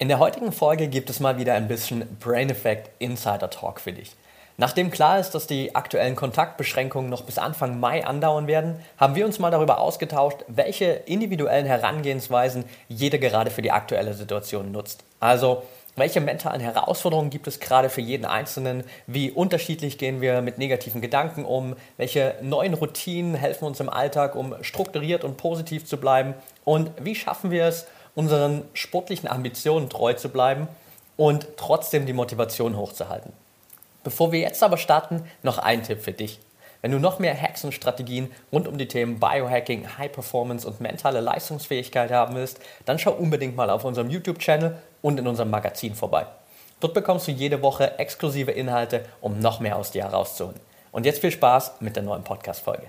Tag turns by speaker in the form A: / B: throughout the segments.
A: In der heutigen Folge gibt es mal wieder ein bisschen Brain Effect Insider Talk für dich. Nachdem klar ist, dass die aktuellen Kontaktbeschränkungen noch bis Anfang Mai andauern werden, haben wir uns mal darüber ausgetauscht, welche individuellen Herangehensweisen jeder gerade für die aktuelle Situation nutzt. Also, welche mentalen Herausforderungen gibt es gerade für jeden Einzelnen? Wie unterschiedlich gehen wir mit negativen Gedanken um? Welche neuen Routinen helfen uns im Alltag, um strukturiert und positiv zu bleiben? Und wie schaffen wir es, unseren sportlichen Ambitionen treu zu bleiben und trotzdem die Motivation hochzuhalten. Bevor wir jetzt aber starten, noch ein Tipp für dich. Wenn du noch mehr Hacks und Strategien rund um die Themen Biohacking, High Performance und mentale Leistungsfähigkeit haben willst, dann schau unbedingt mal auf unserem YouTube-Channel und in unserem Magazin vorbei. Dort bekommst du jede Woche exklusive Inhalte, um noch mehr aus dir herauszuholen. Und jetzt viel Spaß mit der neuen Podcast-Folge.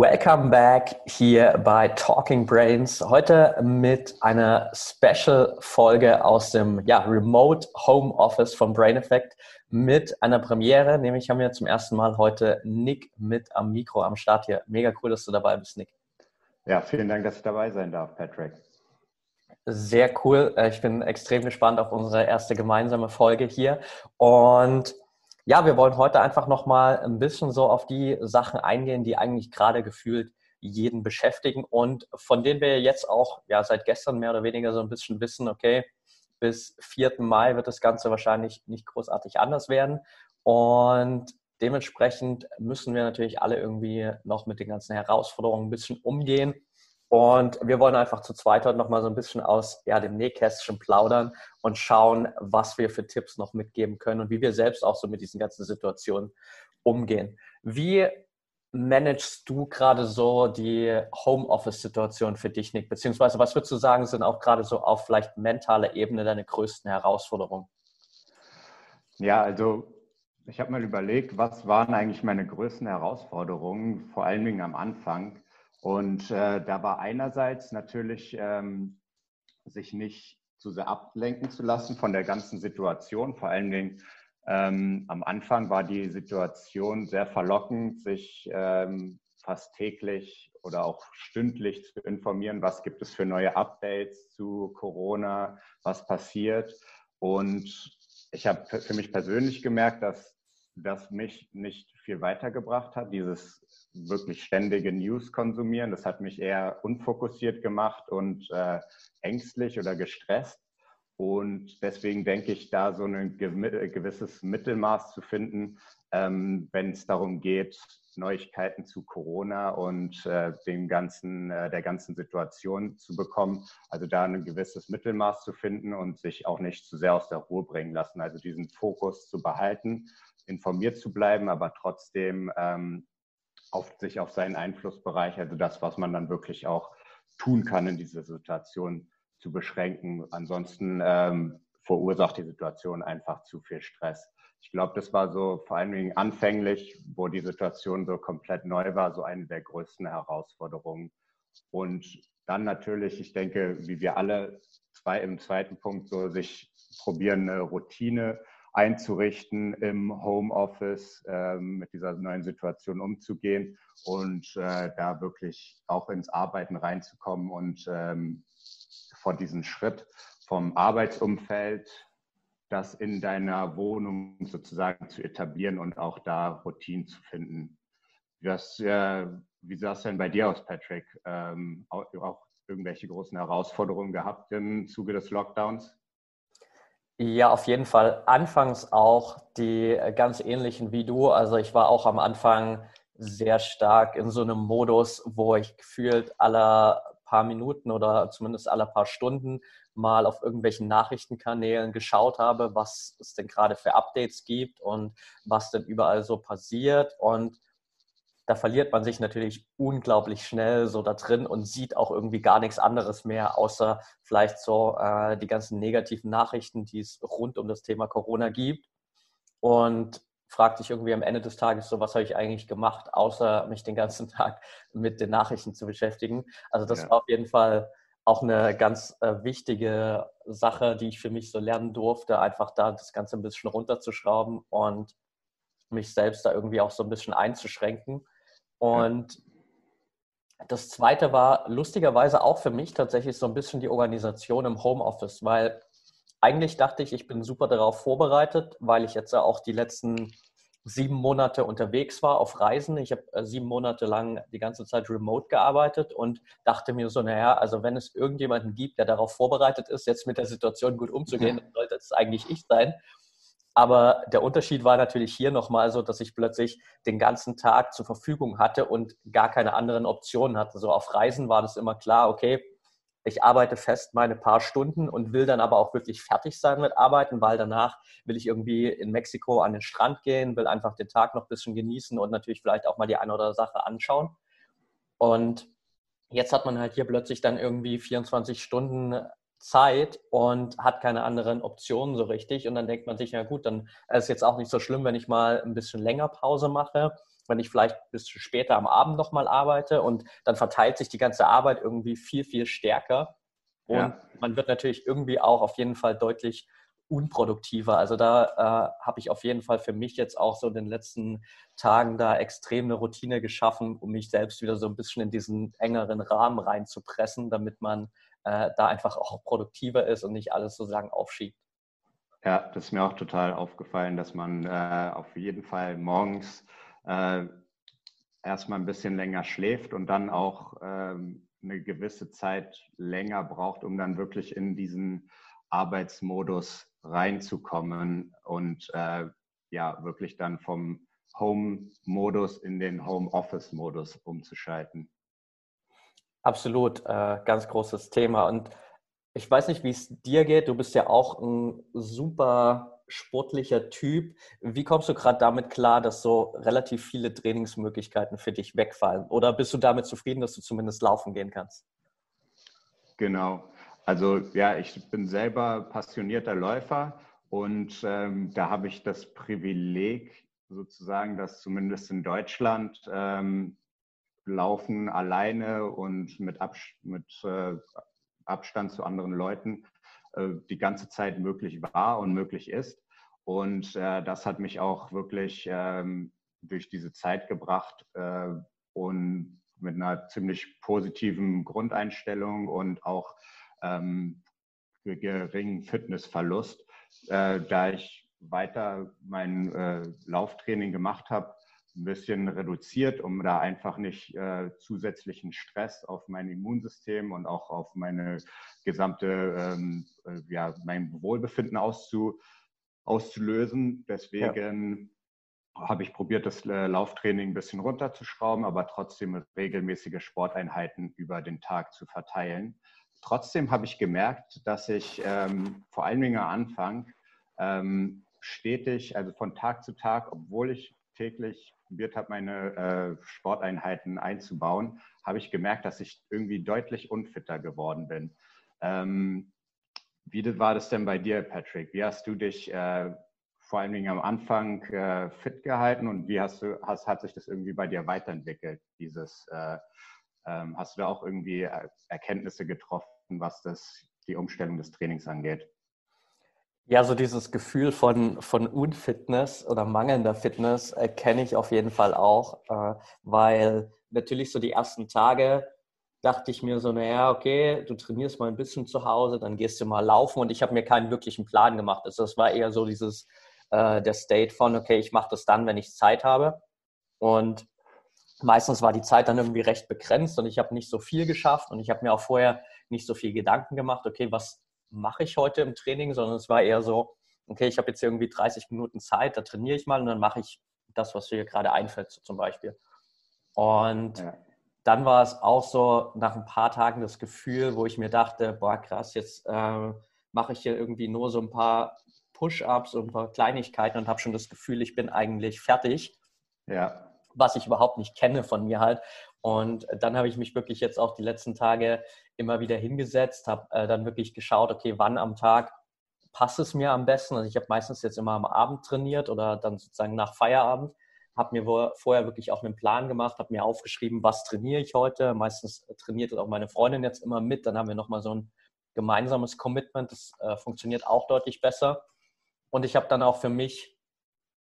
A: Welcome back hier bei Talking Brains. Heute mit einer Special-Folge aus dem ja, Remote Home Office von Brain Effect mit einer Premiere. Nämlich haben wir zum ersten Mal heute Nick mit am Mikro am Start hier. Mega cool, dass du dabei bist, Nick.
B: Ja, vielen Dank, dass ich dabei sein darf, Patrick.
A: Sehr cool. Äh, ich bin extrem gespannt auf unsere erste gemeinsame Folge hier. Und ja, wir wollen heute einfach nochmal ein bisschen so auf die Sachen eingehen, die eigentlich gerade gefühlt jeden beschäftigen und von denen wir jetzt auch ja seit gestern mehr oder weniger so ein bisschen wissen, okay, bis 4. Mai wird das Ganze wahrscheinlich nicht großartig anders werden und dementsprechend müssen wir natürlich alle irgendwie noch mit den ganzen Herausforderungen ein bisschen umgehen und wir wollen einfach zu zweit heute nochmal so ein bisschen aus ja, dem Nähkästchen plaudern und schauen, was wir für Tipps noch mitgeben können und wie wir selbst auch so mit diesen ganzen Situationen umgehen. Wie managst du gerade so die Homeoffice-Situation für dich, Nick? Beziehungsweise was würdest du sagen, sind auch gerade so auf vielleicht mentaler Ebene deine größten Herausforderungen?
B: Ja, also ich habe mal überlegt, was waren eigentlich meine größten Herausforderungen, vor allen Dingen am Anfang. Und äh, da war einerseits natürlich, ähm, sich nicht zu sehr ablenken zu lassen von der ganzen Situation. Vor allen Dingen ähm, am Anfang war die Situation sehr verlockend, sich ähm, fast täglich oder auch stündlich zu informieren, was gibt es für neue Updates zu Corona, was passiert. Und ich habe für mich persönlich gemerkt, dass das mich nicht viel weitergebracht hat, dieses wirklich ständige News konsumieren. Das hat mich eher unfokussiert gemacht und äh, ängstlich oder gestresst. Und deswegen denke ich, da so ein gewisses Mittelmaß zu finden, ähm, wenn es darum geht, Neuigkeiten zu Corona und äh, dem ganzen, äh, der ganzen Situation zu bekommen. Also da ein gewisses Mittelmaß zu finden und sich auch nicht zu sehr aus der Ruhe bringen lassen. Also diesen Fokus zu behalten, informiert zu bleiben, aber trotzdem ähm, auf sich auf seinen Einflussbereich, also das, was man dann wirklich auch tun kann in dieser Situation zu beschränken. Ansonsten ähm, verursacht die Situation einfach zu viel Stress. Ich glaube, das war so vor allen Dingen anfänglich, wo die Situation so komplett neu war, so eine der größten Herausforderungen. Und dann natürlich, ich denke, wie wir alle zwei im zweiten Punkt so sich probieren, eine Routine einzurichten im Homeoffice, ähm, mit dieser neuen Situation umzugehen und äh, da wirklich auch ins Arbeiten reinzukommen und ähm, vor diesen Schritt vom Arbeitsumfeld, das in deiner Wohnung sozusagen zu etablieren und auch da Routinen zu finden. Das, äh, wie sah es denn bei dir aus, Patrick? Ähm, auch, auch irgendwelche großen Herausforderungen gehabt im Zuge des Lockdowns?
A: Ja, auf jeden Fall. Anfangs auch die äh, ganz ähnlichen wie du. Also ich war auch am Anfang sehr stark in so einem Modus, wo ich gefühlt alle paar Minuten oder zumindest alle paar Stunden mal auf irgendwelchen Nachrichtenkanälen geschaut habe, was es denn gerade für Updates gibt und was denn überall so passiert. Und da verliert man sich natürlich unglaublich schnell so da drin und sieht auch irgendwie gar nichts anderes mehr, außer vielleicht so äh, die ganzen negativen Nachrichten, die es rund um das Thema Corona gibt. Und fragt sich irgendwie am Ende des Tages so, was habe ich eigentlich gemacht, außer mich den ganzen Tag mit den Nachrichten zu beschäftigen. Also das ja. war auf jeden Fall auch eine ganz äh, wichtige Sache, die ich für mich so lernen durfte, einfach da das Ganze ein bisschen runterzuschrauben und mich selbst da irgendwie auch so ein bisschen einzuschränken. Und ja. das Zweite war lustigerweise auch für mich tatsächlich so ein bisschen die Organisation im Homeoffice, weil eigentlich dachte ich, ich bin super darauf vorbereitet, weil ich jetzt auch die letzten sieben Monate unterwegs war auf Reisen. Ich habe äh, sieben Monate lang die ganze Zeit remote gearbeitet und dachte mir so, naja, also wenn es irgendjemanden gibt, der darauf vorbereitet ist, jetzt mit der Situation gut umzugehen, dann sollte es eigentlich ich sein. Aber der Unterschied war natürlich hier nochmal so, dass ich plötzlich den ganzen Tag zur Verfügung hatte und gar keine anderen Optionen hatte. So auf Reisen war das immer klar, okay, ich arbeite fest meine paar Stunden und will dann aber auch wirklich fertig sein mit Arbeiten, weil danach will ich irgendwie in Mexiko an den Strand gehen, will einfach den Tag noch ein bisschen genießen und natürlich vielleicht auch mal die eine oder andere Sache anschauen. Und jetzt hat man halt hier plötzlich dann irgendwie 24 Stunden Zeit und hat keine anderen Optionen so richtig. Und dann denkt man sich, ja gut, dann ist es jetzt auch nicht so schlimm, wenn ich mal ein bisschen länger Pause mache, wenn ich vielleicht bis später am Abend nochmal arbeite und dann verteilt sich die ganze Arbeit irgendwie viel, viel stärker. Und ja. man wird natürlich irgendwie auch auf jeden Fall deutlich unproduktiver. Also da äh, habe ich auf jeden Fall für mich jetzt auch so in den letzten Tagen da extrem eine Routine geschaffen, um mich selbst wieder so ein bisschen in diesen engeren Rahmen reinzupressen, damit man äh, da einfach auch produktiver ist und nicht alles sozusagen aufschiebt.
B: Ja, das ist mir auch total aufgefallen, dass man äh, auf jeden Fall morgens äh, erstmal ein bisschen länger schläft und dann auch ähm, eine gewisse Zeit länger braucht, um dann wirklich in diesen Arbeitsmodus reinzukommen und äh, ja, wirklich dann vom Home-Modus in den Home-Office-Modus umzuschalten.
A: Absolut, äh, ganz großes Thema. Und ich weiß nicht, wie es dir geht. Du bist ja auch ein super sportlicher Typ. Wie kommst du gerade damit klar, dass so relativ viele Trainingsmöglichkeiten für dich wegfallen? Oder bist du damit zufrieden, dass du zumindest laufen gehen kannst?
B: Genau. Also ja, ich bin selber passionierter Läufer und ähm, da habe ich das Privileg sozusagen, dass zumindest in Deutschland ähm, Laufen alleine und mit, Abs mit äh, Abstand zu anderen Leuten äh, die ganze Zeit möglich war und möglich ist. Und äh, das hat mich auch wirklich ähm, durch diese Zeit gebracht äh, und mit einer ziemlich positiven Grundeinstellung und auch ähm, geringen Fitnessverlust, äh, da ich weiter mein äh, Lauftraining gemacht habe, ein bisschen reduziert, um da einfach nicht äh, zusätzlichen Stress auf mein Immunsystem und auch auf meine gesamte, ähm, äh, ja, mein Wohlbefinden auszu, auszulösen. Deswegen ja. habe ich probiert, das äh, Lauftraining ein bisschen runterzuschrauben, aber trotzdem regelmäßige Sporteinheiten über den Tag zu verteilen. Trotzdem habe ich gemerkt, dass ich ähm, vor allen Dingen am Anfang ähm, stetig, also von Tag zu Tag, obwohl ich täglich probiert habe, meine äh, Sporteinheiten einzubauen, habe ich gemerkt, dass ich irgendwie deutlich unfitter geworden bin. Ähm, wie war das denn bei dir, Patrick? Wie hast du dich äh, vor allen Dingen am Anfang äh, fit gehalten und wie hast du, hast, hat sich das irgendwie bei dir weiterentwickelt? Dieses, äh, ähm, hast du da auch irgendwie äh, Erkenntnisse getroffen, was das, die Umstellung des Trainings angeht?
A: Ja, so dieses Gefühl von, von Unfitness oder mangelnder Fitness äh, kenne ich auf jeden Fall auch, äh, weil natürlich so die ersten Tage dachte ich mir so, naja, okay, du trainierst mal ein bisschen zu Hause, dann gehst du mal laufen und ich habe mir keinen wirklichen Plan gemacht. Also das war eher so dieses, äh, der State von, okay, ich mache das dann, wenn ich Zeit habe. Und meistens war die Zeit dann irgendwie recht begrenzt und ich habe nicht so viel geschafft und ich habe mir auch vorher nicht so viel Gedanken gemacht, okay, was mache ich heute im Training, sondern es war eher so, okay, ich habe jetzt irgendwie 30 Minuten Zeit, da trainiere ich mal und dann mache ich das, was mir gerade einfällt, so zum Beispiel. Und ja. dann war es auch so nach ein paar Tagen das Gefühl, wo ich mir dachte, boah, krass, jetzt äh, mache ich hier irgendwie nur so ein paar Push-ups und ein paar Kleinigkeiten und habe schon das Gefühl, ich bin eigentlich fertig. Ja. was ich überhaupt nicht kenne von mir halt. Und dann habe ich mich wirklich jetzt auch die letzten Tage immer wieder hingesetzt, habe äh, dann wirklich geschaut, okay, wann am Tag passt es mir am besten. Also ich habe meistens jetzt immer am Abend trainiert oder dann sozusagen nach Feierabend. Habe mir vorher wirklich auch einen Plan gemacht, habe mir aufgeschrieben, was trainiere ich heute. Meistens trainiert auch meine Freundin jetzt immer mit. Dann haben wir nochmal so ein gemeinsames Commitment. Das äh, funktioniert auch deutlich besser. Und ich habe dann auch für mich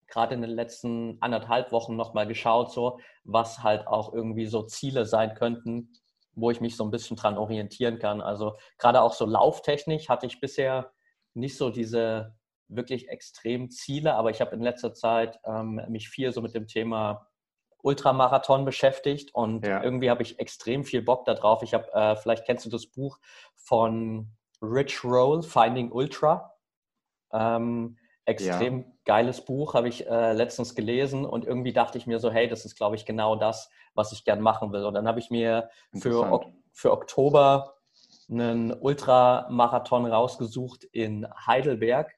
A: gerade in den letzten anderthalb Wochen nochmal geschaut, so was halt auch irgendwie so Ziele sein könnten, wo ich mich so ein bisschen dran orientieren kann. Also gerade auch so lauftechnisch hatte ich bisher nicht so diese wirklich extremen Ziele, aber ich habe in letzter Zeit ähm, mich viel so mit dem Thema Ultramarathon beschäftigt und ja. irgendwie habe ich extrem viel Bock darauf. Ich habe, äh, vielleicht kennst du das Buch von Rich Roll, Finding Ultra. Ähm, extrem ja. Geiles Buch, habe ich äh, letztens gelesen und irgendwie dachte ich mir so, hey, das ist, glaube ich, genau das, was ich gern machen will. Und dann habe ich mir für, für Oktober einen Ultramarathon rausgesucht in Heidelberg,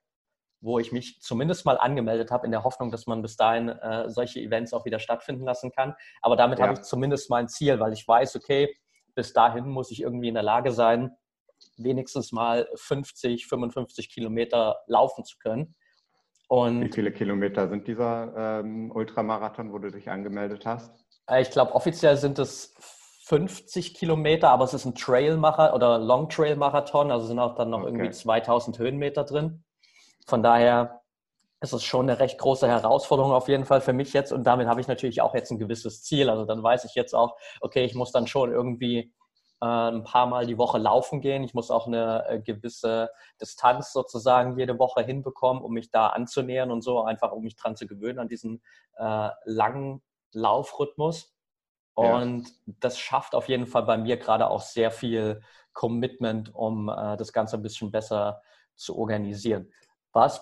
A: wo ich mich zumindest mal angemeldet habe, in der Hoffnung, dass man bis dahin äh, solche Events auch wieder stattfinden lassen kann. Aber damit ja. habe ich zumindest mein Ziel, weil ich weiß, okay, bis dahin muss ich irgendwie in der Lage sein, wenigstens mal 50, 55 Kilometer laufen zu können.
B: Und Wie viele Kilometer sind dieser ähm, Ultramarathon, wo du dich angemeldet hast?
A: Äh, ich glaube, offiziell sind es 50 Kilometer, aber es ist ein Trailmacher oder Long Trail Marathon, also sind auch dann noch okay. irgendwie 2000 Höhenmeter drin. Von daher ist es schon eine recht große Herausforderung auf jeden Fall für mich jetzt und damit habe ich natürlich auch jetzt ein gewisses Ziel. Also dann weiß ich jetzt auch, okay, ich muss dann schon irgendwie ein paar Mal die Woche laufen gehen. Ich muss auch eine äh, gewisse Distanz sozusagen jede Woche hinbekommen, um mich da anzunähern und so, einfach um mich dran zu gewöhnen an diesen äh, langen Laufrhythmus. Und ja. das schafft auf jeden Fall bei mir gerade auch sehr viel Commitment, um äh, das Ganze ein bisschen besser zu organisieren. War es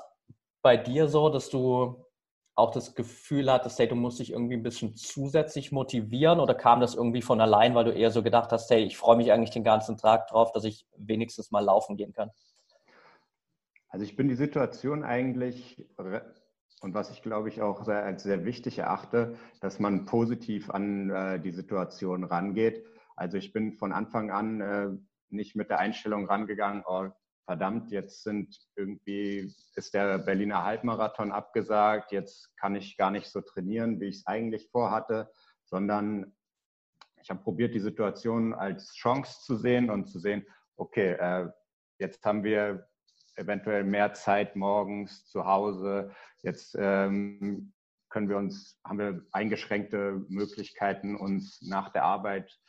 A: bei dir so, dass du auch das Gefühl hattest, hey, du musst dich irgendwie ein bisschen zusätzlich motivieren oder kam das irgendwie von allein, weil du eher so gedacht hast, hey, ich freue mich eigentlich den ganzen Tag drauf, dass ich wenigstens mal laufen gehen kann?
B: Also ich bin die Situation eigentlich und was ich glaube ich auch sehr, als sehr wichtig erachte, dass man positiv an äh, die Situation rangeht. Also ich bin von Anfang an äh, nicht mit der Einstellung rangegangen, oh, verdammt, jetzt sind irgendwie, ist der Berliner Halbmarathon abgesagt, jetzt kann ich gar nicht so trainieren, wie ich es eigentlich vorhatte, sondern ich habe probiert, die Situation als Chance zu sehen und zu sehen, okay, äh, jetzt haben wir eventuell mehr Zeit morgens zu Hause, jetzt ähm, können wir uns, haben wir eingeschränkte Möglichkeiten, uns nach der Arbeit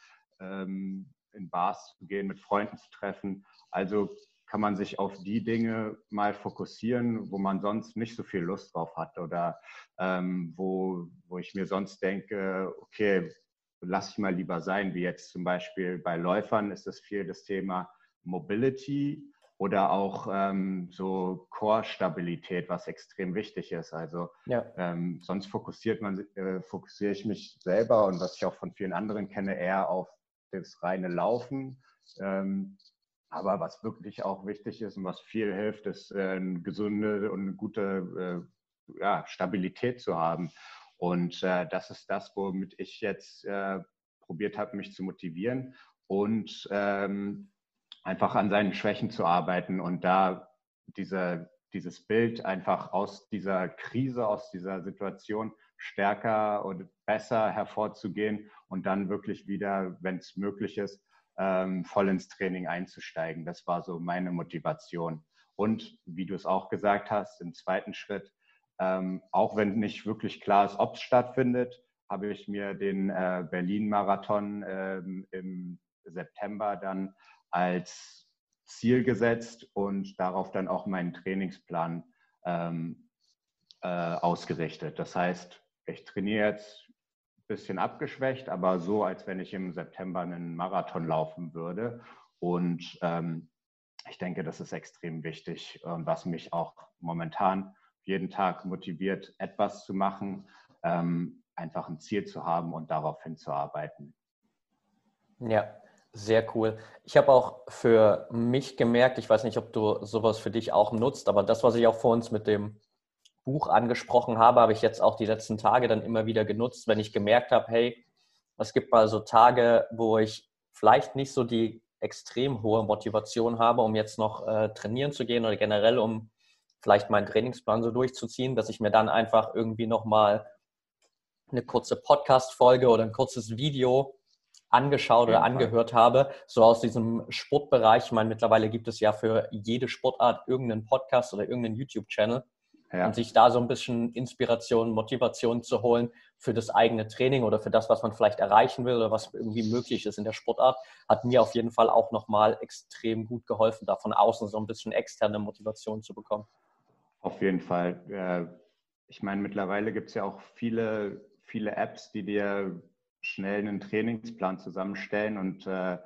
B: ähm, in Bars zu gehen, mit Freunden zu treffen. Also kann man sich auf die Dinge mal fokussieren, wo man sonst nicht so viel Lust drauf hat oder ähm, wo, wo ich mir sonst denke, okay, lass ich mal lieber sein, wie jetzt zum Beispiel bei Läufern ist es viel das Thema Mobility oder auch ähm, so Core-Stabilität, was extrem wichtig ist. Also ja. ähm, sonst fokussiert man, äh, fokussiere ich mich selber und was ich auch von vielen anderen kenne, eher auf das reine Laufen. Ähm, aber was wirklich auch wichtig ist und was viel hilft, ist äh, eine gesunde und eine gute äh, ja, Stabilität zu haben. Und äh, das ist das, womit ich jetzt äh, probiert habe, mich zu motivieren und ähm, einfach an seinen Schwächen zu arbeiten und da diese, dieses Bild einfach aus dieser Krise, aus dieser Situation stärker und besser hervorzugehen und dann wirklich wieder, wenn es möglich ist, ähm, voll ins Training einzusteigen. Das war so meine Motivation. Und wie du es auch gesagt hast, im zweiten Schritt, ähm, auch wenn nicht wirklich klar ist, ob es stattfindet, habe ich mir den äh, Berlin-Marathon ähm, im September dann als Ziel gesetzt und darauf dann auch meinen Trainingsplan ähm, äh, ausgerichtet. Das heißt, ich trainiere jetzt bisschen abgeschwächt, aber so, als wenn ich im September einen Marathon laufen würde. Und ähm, ich denke, das ist extrem wichtig und was mich auch momentan jeden Tag motiviert, etwas zu machen, ähm, einfach ein Ziel zu haben und darauf hinzuarbeiten.
A: Ja, sehr cool. Ich habe auch für mich gemerkt, ich weiß nicht, ob du sowas für dich auch nutzt, aber das, was ich auch vor uns mit dem Buch angesprochen habe, habe ich jetzt auch die letzten Tage dann immer wieder genutzt, wenn ich gemerkt habe, hey, es gibt mal so Tage, wo ich vielleicht nicht so die extrem hohe Motivation habe, um jetzt noch äh, trainieren zu gehen oder generell um vielleicht meinen Trainingsplan so durchzuziehen, dass ich mir dann einfach irgendwie nochmal eine kurze Podcast-Folge oder ein kurzes Video angeschaut oder angehört habe, so aus diesem Sportbereich. Ich meine, mittlerweile gibt es ja für jede Sportart irgendeinen Podcast oder irgendeinen YouTube-Channel. Ja. Und sich da so ein bisschen Inspiration, Motivation zu holen für das eigene Training oder für das, was man vielleicht erreichen will oder was irgendwie möglich ist in der Sportart, hat mir auf jeden Fall auch nochmal extrem gut geholfen, da von außen so ein bisschen externe Motivation zu bekommen.
B: Auf jeden Fall. Ich meine, mittlerweile gibt es ja auch viele, viele Apps, die dir schnell einen Trainingsplan zusammenstellen und äh,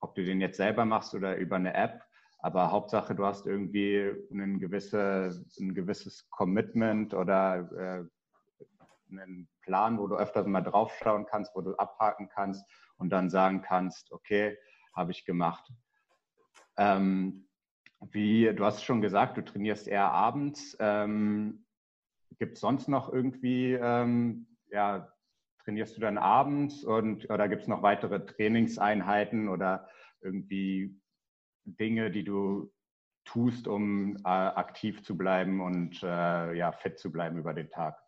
B: ob du den jetzt selber machst oder über eine App. Aber Hauptsache, du hast irgendwie ein, gewisse, ein gewisses Commitment oder äh, einen Plan, wo du öfters mal draufschauen kannst, wo du abhaken kannst und dann sagen kannst, okay, habe ich gemacht. Ähm, wie, du hast schon gesagt, du trainierst eher abends. Ähm, Gibt es sonst noch irgendwie ähm, ja, trainierst du dann abends und oder gibt es noch weitere Trainingseinheiten oder irgendwie Dinge, die du tust, um äh, aktiv zu bleiben und äh, ja, fit zu bleiben über den Tag?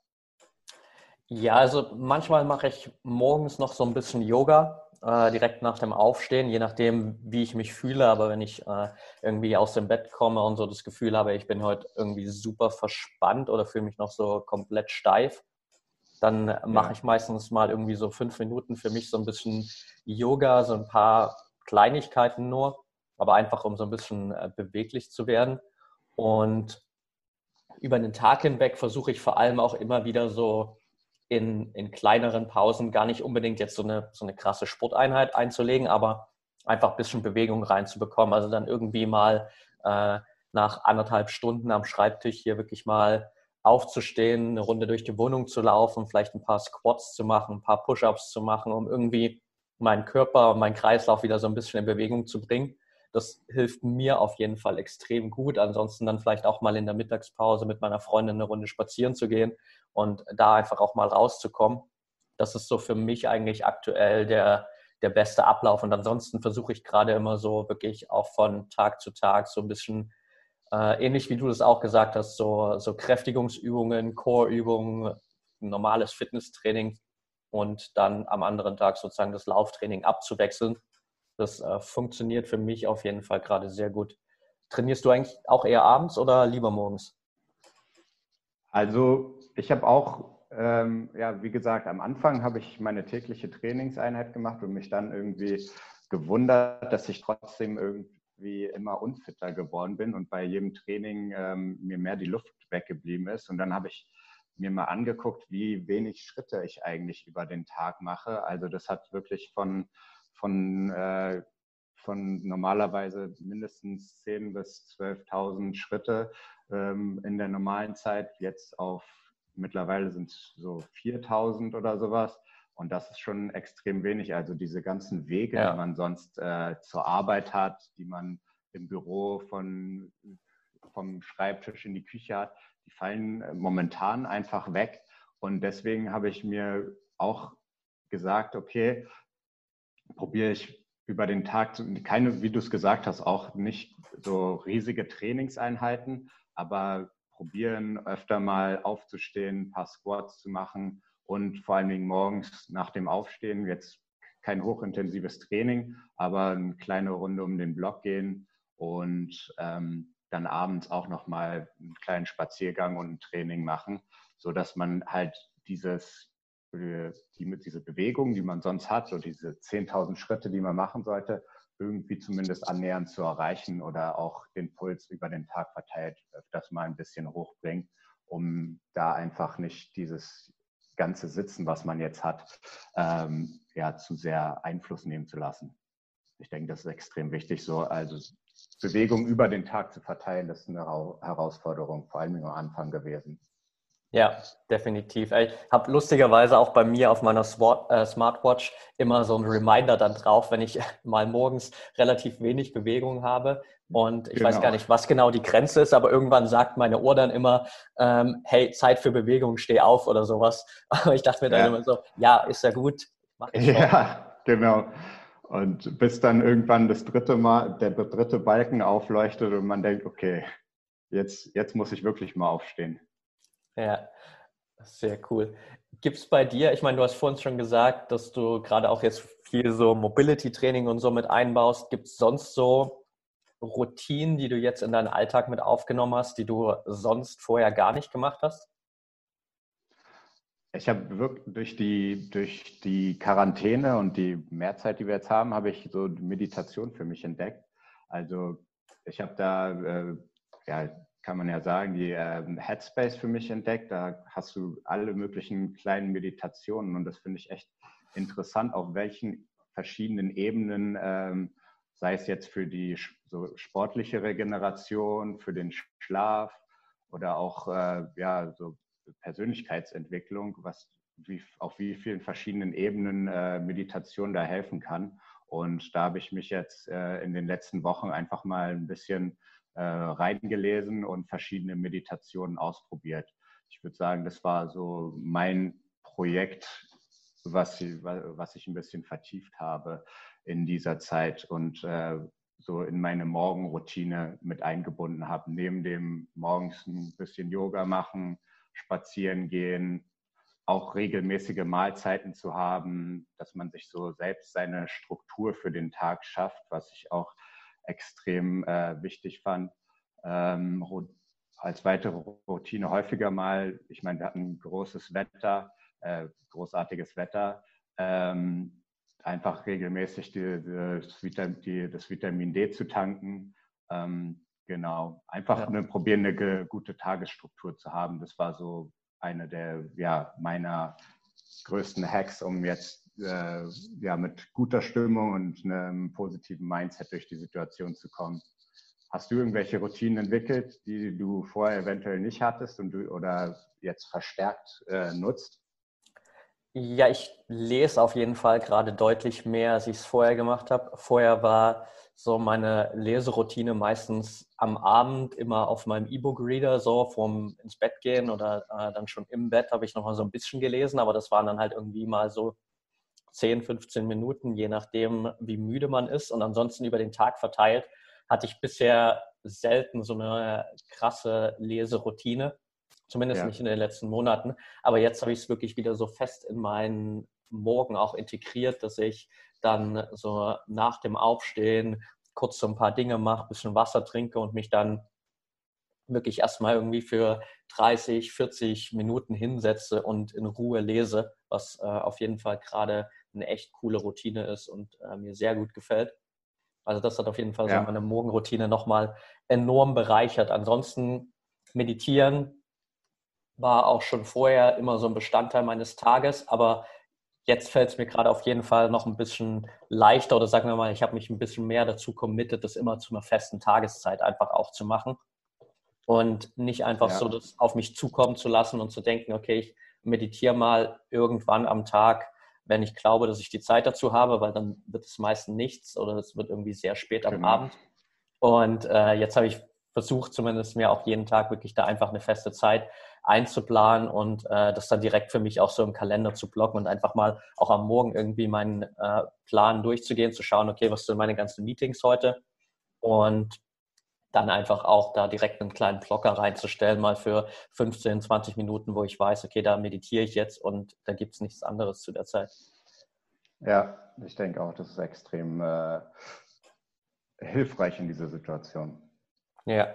A: Ja, also manchmal mache ich morgens noch so ein bisschen Yoga, äh, direkt nach dem Aufstehen, je nachdem, wie ich mich fühle. Aber wenn ich äh, irgendwie aus dem Bett komme und so das Gefühl habe, ich bin heute irgendwie super verspannt oder fühle mich noch so komplett steif, dann mache ja. ich meistens mal irgendwie so fünf Minuten für mich so ein bisschen Yoga, so ein paar Kleinigkeiten nur, aber einfach um so ein bisschen äh, beweglich zu werden. Und über den Tag hinweg versuche ich vor allem auch immer wieder so in, in kleineren Pausen gar nicht unbedingt jetzt so eine, so eine krasse Sporteinheit einzulegen, aber einfach ein bisschen Bewegung reinzubekommen. Also dann irgendwie mal äh, nach anderthalb Stunden am Schreibtisch hier wirklich mal aufzustehen, eine Runde durch die Wohnung zu laufen, vielleicht ein paar Squats zu machen, ein paar Push-ups zu machen, um irgendwie meinen Körper und meinen Kreislauf wieder so ein bisschen in Bewegung zu bringen. Das hilft mir auf jeden Fall extrem gut. Ansonsten dann vielleicht auch mal in der Mittagspause mit meiner Freundin eine Runde spazieren zu gehen und da einfach auch mal rauszukommen. Das ist so für mich eigentlich aktuell der, der beste Ablauf. Und ansonsten versuche ich gerade immer so wirklich auch von Tag zu Tag so ein bisschen äh, ähnlich wie du das auch gesagt hast, so, so Kräftigungsübungen, Core-Übungen, normales Fitnesstraining und dann am anderen Tag sozusagen das Lauftraining abzuwechseln. Das äh, funktioniert für mich auf jeden Fall gerade sehr gut. Trainierst du eigentlich auch eher abends oder lieber morgens?
B: Also ich habe auch, ähm, ja, wie gesagt, am Anfang habe ich meine tägliche Trainingseinheit gemacht und mich dann irgendwie gewundert, dass ich trotzdem irgendwie wie immer unfitter geworden bin und bei jedem Training ähm, mir mehr die Luft weggeblieben ist. Und dann habe ich mir mal angeguckt, wie wenig Schritte ich eigentlich über den Tag mache. Also das hat wirklich von, von, äh, von normalerweise mindestens 10.000 bis 12.000 Schritte ähm, in der normalen Zeit jetzt auf mittlerweile sind es so 4.000 oder sowas. Und das ist schon extrem wenig. Also diese ganzen Wege, ja. die man sonst äh, zur Arbeit hat, die man im Büro von, vom Schreibtisch in die Küche hat, die fallen äh, momentan einfach weg. Und deswegen habe ich mir auch gesagt, okay, probiere ich über den Tag, keine, wie du es gesagt hast, auch nicht so riesige Trainingseinheiten, aber probieren öfter mal aufzustehen, ein paar Squats zu machen und vor allen Dingen morgens nach dem Aufstehen jetzt kein hochintensives Training, aber eine kleine Runde um den Block gehen und ähm, dann abends auch nochmal einen kleinen Spaziergang und ein Training machen, sodass man halt dieses, äh, die, diese Bewegung, die man sonst hat, so diese 10.000 Schritte, die man machen sollte, irgendwie zumindest annähernd zu erreichen oder auch den Puls über den Tag verteilt öfters mal ein bisschen hochbringt, um da einfach nicht dieses ganze Sitzen, was man jetzt hat, ähm, ja, zu sehr Einfluss nehmen zu lassen. Ich denke, das ist extrem wichtig, so also Bewegung über den Tag zu verteilen, das ist eine Herausforderung, vor allem am Anfang gewesen.
A: Ja, definitiv. Ich habe lustigerweise auch bei mir auf meiner äh, Smartwatch immer so einen Reminder dann drauf, wenn ich mal morgens relativ wenig Bewegung habe. Und ich genau. weiß gar nicht, was genau die Grenze ist, aber irgendwann sagt meine Uhr dann immer, ähm, hey, Zeit für Bewegung, steh auf oder sowas. Aber ich dachte mir dann ja. immer so, ja, ist ja gut.
B: ja, genau. Und bis dann irgendwann das dritte Mal, der dritte Balken aufleuchtet und man denkt, okay, jetzt, jetzt muss ich wirklich mal aufstehen.
A: Ja, sehr cool. Gibt es bei dir, ich meine, du hast vorhin schon gesagt, dass du gerade auch jetzt viel so Mobility-Training und so mit einbaust. Gibt es sonst so Routinen, die du jetzt in deinen Alltag mit aufgenommen hast, die du sonst vorher gar nicht gemacht hast?
B: Ich habe wirklich durch die, durch die Quarantäne und die Mehrzeit, die wir jetzt haben, habe ich so Meditation für mich entdeckt. Also ich habe da, äh, ja, kann man ja sagen, die äh, Headspace für mich entdeckt. Da hast du alle möglichen kleinen Meditationen und das finde ich echt interessant, auf welchen verschiedenen Ebenen, ähm, sei es jetzt für die so sportliche Regeneration, für den Schlaf oder auch äh, ja, so Persönlichkeitsentwicklung, was wie, auf wie vielen verschiedenen Ebenen äh, Meditation da helfen kann. Und da habe ich mich jetzt äh, in den letzten Wochen einfach mal ein bisschen äh, reingelesen und verschiedene Meditationen ausprobiert. Ich würde sagen, das war so mein Projekt, was, was ich ein bisschen vertieft habe in dieser Zeit und äh, so in meine Morgenroutine mit eingebunden habe. Neben dem morgens ein bisschen Yoga machen, spazieren gehen, auch regelmäßige Mahlzeiten zu haben, dass man sich so selbst seine Struktur für den Tag schafft, was ich auch extrem äh, wichtig fand. Ähm, als weitere Routine häufiger mal, ich meine, wir hatten großes Wetter, äh, großartiges Wetter, ähm, einfach regelmäßig die, das, Vitamin, die, das, Vitamin, D zu tanken. Ähm, genau, einfach ja. eine, probieren, eine gute Tagesstruktur zu haben. Das war so eine der ja, meiner größten Hacks, um jetzt äh, ja, mit guter Stimmung und einem positiven Mindset durch die Situation zu kommen. Hast du irgendwelche Routinen entwickelt, die du vorher eventuell nicht hattest und du oder jetzt verstärkt äh, nutzt?
A: Ja, ich lese auf jeden Fall gerade deutlich mehr, als ich es vorher gemacht habe. Vorher war so meine Leseroutine meistens am Abend immer auf meinem E-Book-Reader, so vorm ins Bett gehen oder äh, dann schon im Bett habe ich nochmal so ein bisschen gelesen, aber das waren dann halt irgendwie mal so 10, 15 Minuten, je nachdem, wie müde man ist. Und ansonsten über den Tag verteilt hatte ich bisher selten so eine krasse Leseroutine. Zumindest ja. nicht in den letzten Monaten. Aber jetzt habe ich es wirklich wieder so fest in meinen Morgen auch integriert, dass ich dann so nach dem Aufstehen kurz so ein paar Dinge mache, ein bisschen Wasser trinke und mich dann wirklich erstmal irgendwie für 30, 40 Minuten hinsetze und in Ruhe lese, was äh, auf jeden Fall gerade eine echt coole Routine ist und äh, mir sehr gut gefällt. Also das hat auf jeden Fall ja. so meine Morgenroutine nochmal enorm bereichert. Ansonsten meditieren war auch schon vorher immer so ein Bestandteil meines Tages, aber jetzt fällt es mir gerade auf jeden Fall noch ein bisschen leichter oder sagen wir mal, ich habe mich ein bisschen mehr dazu committed, das immer zu einer festen Tageszeit einfach auch zu machen und nicht einfach ja. so das auf mich zukommen zu lassen und zu denken, okay, ich meditiere mal irgendwann am Tag wenn ich glaube, dass ich die Zeit dazu habe, weil dann wird es meistens nichts oder es wird irgendwie sehr spät am genau. Abend. Und äh, jetzt habe ich versucht, zumindest mir auch jeden Tag wirklich da einfach eine feste Zeit einzuplanen und äh, das dann direkt für mich auch so im Kalender zu blocken und einfach mal auch am Morgen irgendwie meinen äh, Plan durchzugehen, zu schauen, okay, was sind meine ganzen Meetings heute und dann einfach auch da direkt einen kleinen Blocker reinzustellen, mal für 15, 20 Minuten, wo ich weiß, okay, da meditiere ich jetzt und da gibt es nichts anderes zu der Zeit.
B: Ja, ich denke auch, das ist extrem äh, hilfreich in dieser Situation.
A: Ja,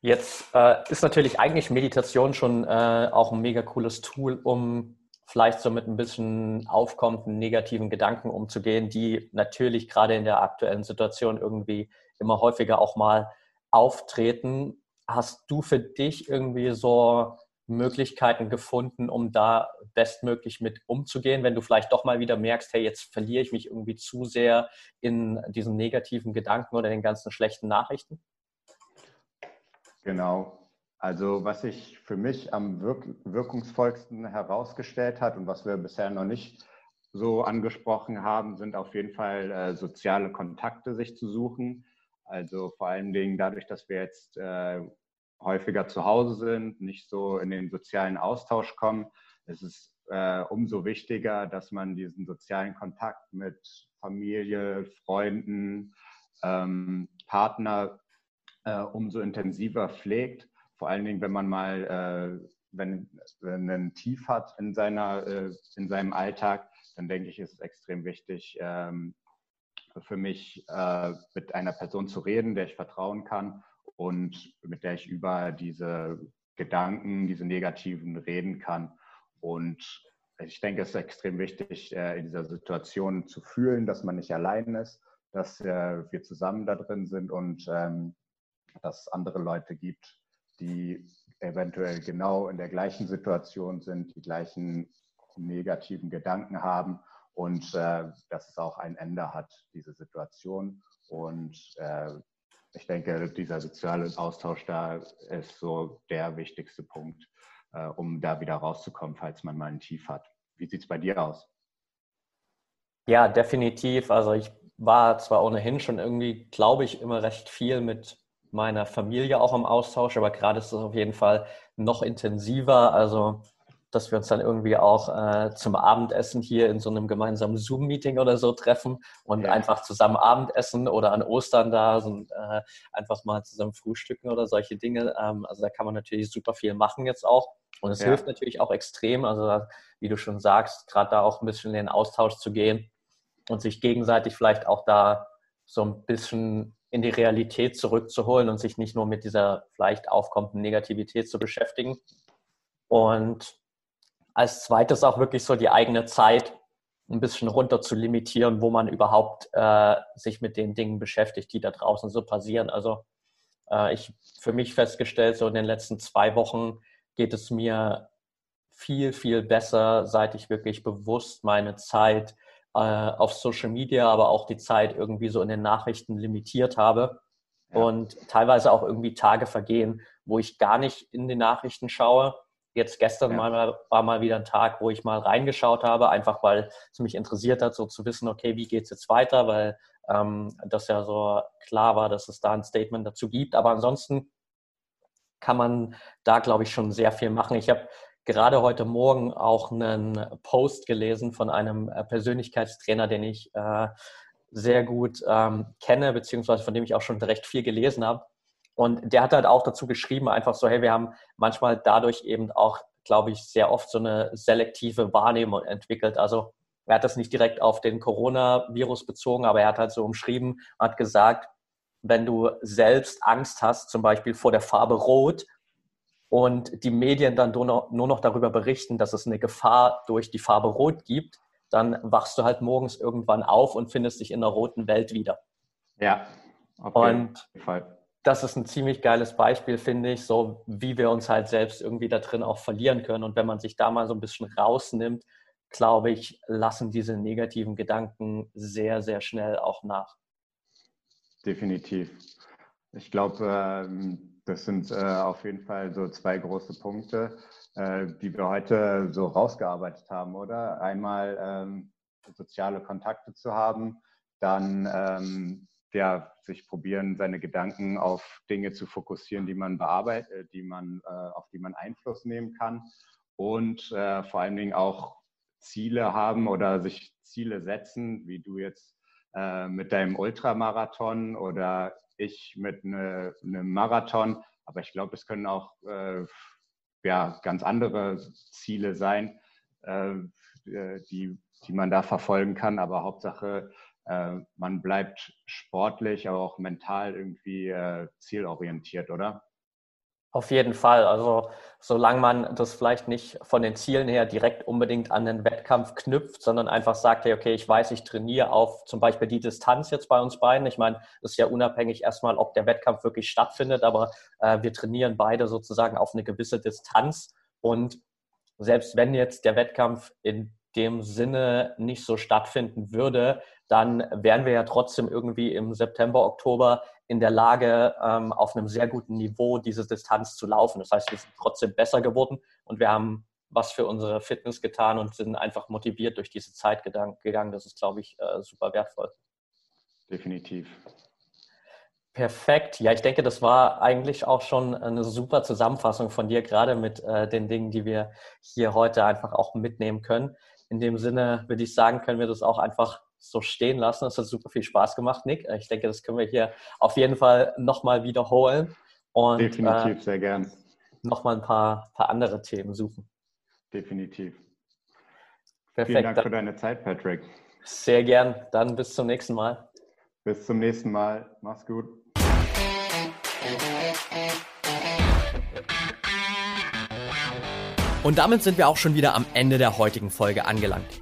A: jetzt äh, ist natürlich eigentlich Meditation schon äh, auch ein mega cooles Tool, um vielleicht so mit ein bisschen aufkommenden negativen Gedanken umzugehen, die natürlich gerade in der aktuellen Situation irgendwie immer häufiger auch mal auftreten. Hast du für dich irgendwie so Möglichkeiten gefunden, um da bestmöglich mit umzugehen, wenn du vielleicht doch mal wieder merkst, hey, jetzt verliere ich mich irgendwie zu sehr in diesen negativen Gedanken oder den ganzen schlechten Nachrichten?
B: Genau. Also was sich für mich am wirk wirkungsvollsten herausgestellt hat und was wir bisher noch nicht so angesprochen haben, sind auf jeden Fall äh, soziale Kontakte sich zu suchen. Also vor allen Dingen dadurch, dass wir jetzt äh, häufiger zu Hause sind, nicht so in den sozialen Austausch kommen, ist es äh, umso wichtiger, dass man diesen sozialen Kontakt mit Familie, Freunden, ähm, Partner äh, umso intensiver pflegt. Vor allen Dingen, wenn man mal, äh, wenn, wenn ein Tief hat in, seiner, äh, in seinem Alltag, dann denke ich, ist es extrem wichtig, ähm, für mich äh, mit einer Person zu reden, der ich vertrauen kann und mit der ich über diese Gedanken, diese negativen reden kann. Und ich denke, es ist extrem wichtig, äh, in dieser Situation zu fühlen, dass man nicht allein ist, dass äh, wir zusammen da drin sind und ähm, dass es andere Leute gibt, die eventuell genau in der gleichen Situation sind, die gleichen negativen Gedanken haben und äh, dass es auch ein Ende hat, diese Situation. Und äh, ich denke, dieser soziale Austausch da ist so der wichtigste Punkt, äh, um da wieder rauszukommen, falls man mal ein Tief hat. Wie sieht es bei dir aus?
A: Ja, definitiv. Also ich war zwar ohnehin schon irgendwie, glaube ich, immer recht viel mit meiner Familie auch im Austausch, aber gerade ist es auf jeden Fall noch intensiver. Also dass wir uns dann irgendwie auch äh, zum Abendessen hier in so einem gemeinsamen Zoom-Meeting oder so treffen und ja. einfach zusammen Abendessen oder an Ostern da so, äh, einfach mal zusammen frühstücken oder solche Dinge. Ähm, also da kann man natürlich super viel machen jetzt auch. Und es ja. hilft natürlich auch extrem, also wie du schon sagst, gerade da auch ein bisschen in den Austausch zu gehen und sich gegenseitig vielleicht auch da so ein bisschen in die Realität zurückzuholen und sich nicht nur mit dieser vielleicht aufkommenden Negativität zu beschäftigen. Und als zweites auch wirklich so die eigene Zeit ein bisschen runter zu limitieren, wo man überhaupt äh, sich mit den Dingen beschäftigt, die da draußen so passieren. Also äh, ich für mich festgestellt, so in den letzten zwei Wochen geht es mir viel, viel besser, seit ich wirklich bewusst meine Zeit äh, auf Social Media, aber auch die Zeit irgendwie so in den Nachrichten limitiert habe. Ja. Und teilweise auch irgendwie Tage vergehen, wo ich gar nicht in die Nachrichten schaue, Jetzt gestern ja. mal, war mal wieder ein Tag, wo ich mal reingeschaut habe, einfach weil es mich interessiert hat, so zu wissen, okay, wie geht es jetzt weiter, weil ähm, das ja so klar war, dass es da ein Statement dazu gibt. Aber ansonsten kann man da, glaube ich, schon sehr viel machen. Ich habe gerade heute Morgen auch einen Post gelesen von einem äh, Persönlichkeitstrainer, den ich äh, sehr gut ähm, kenne, beziehungsweise von dem ich auch schon recht viel gelesen habe. Und der hat halt auch dazu geschrieben, einfach so, hey, wir haben manchmal dadurch eben auch, glaube ich, sehr oft so eine selektive Wahrnehmung entwickelt. Also er hat das nicht direkt auf den Coronavirus bezogen, aber er hat halt so umschrieben, hat gesagt, wenn du selbst Angst hast, zum Beispiel vor der Farbe Rot, und die Medien dann nur noch, nur noch darüber berichten, dass es eine Gefahr durch die Farbe Rot gibt, dann wachst du halt morgens irgendwann auf und findest dich in der roten Welt wieder.
B: Ja,
A: auf jeden Fall das ist ein ziemlich geiles Beispiel, finde ich, so wie wir uns halt selbst irgendwie da drin auch verlieren können. Und wenn man sich da mal so ein bisschen rausnimmt, glaube ich, lassen diese negativen Gedanken sehr, sehr schnell auch nach.
B: Definitiv. Ich glaube, ähm, das sind äh, auf jeden Fall so zwei große Punkte, äh, die wir heute so rausgearbeitet haben, oder? Einmal ähm, soziale Kontakte zu haben, dann ähm, ja, sich probieren, seine Gedanken auf Dinge zu fokussieren, die man bearbeitet, äh, die man, äh, auf die man Einfluss nehmen kann und äh, vor allen Dingen auch Ziele haben oder sich Ziele setzen, wie du jetzt äh, mit deinem Ultramarathon oder ich mit ne, einem Marathon. Aber ich glaube, es können auch äh, ja, ganz andere Ziele sein, äh, die, die man da verfolgen kann. Aber Hauptsache, äh, man bleibt sportlich, aber auch mental irgendwie äh, zielorientiert, oder?
A: Auf jeden Fall. Also solange man das vielleicht nicht von den Zielen her direkt unbedingt an den Wettkampf knüpft, sondern einfach sagt, hey, okay, ich weiß, ich trainiere auf zum Beispiel die Distanz jetzt bei uns beiden. Ich meine, ist ja unabhängig erstmal, ob der Wettkampf wirklich stattfindet, aber äh, wir trainieren beide sozusagen auf eine gewisse Distanz. Und selbst wenn jetzt der Wettkampf in dem Sinne nicht so stattfinden würde, dann wären wir ja trotzdem irgendwie im September, Oktober in der Lage, ähm, auf einem sehr guten Niveau diese Distanz zu laufen. Das heißt, wir sind trotzdem besser geworden und wir haben was für unsere Fitness getan und sind einfach motiviert durch diese Zeit gegangen. Das ist, glaube ich, äh, super wertvoll.
B: Definitiv.
A: Perfekt. Ja, ich denke, das war eigentlich auch schon eine super Zusammenfassung von dir, gerade mit äh, den Dingen, die wir hier heute einfach auch mitnehmen können. In dem Sinne würde ich sagen, können wir das auch einfach so stehen lassen. Es hat super viel Spaß gemacht, Nick. Ich denke, das können wir hier auf jeden Fall nochmal wiederholen.
B: Und, Definitiv, äh, sehr gern.
A: Nochmal ein paar, paar andere Themen suchen.
B: Definitiv. Perfekt. Vielen Dank für deine Zeit, Patrick.
A: Sehr gern. Dann bis zum nächsten Mal.
B: Bis zum nächsten Mal. Mach's gut.
A: Und damit sind wir auch schon wieder am Ende der heutigen Folge angelangt.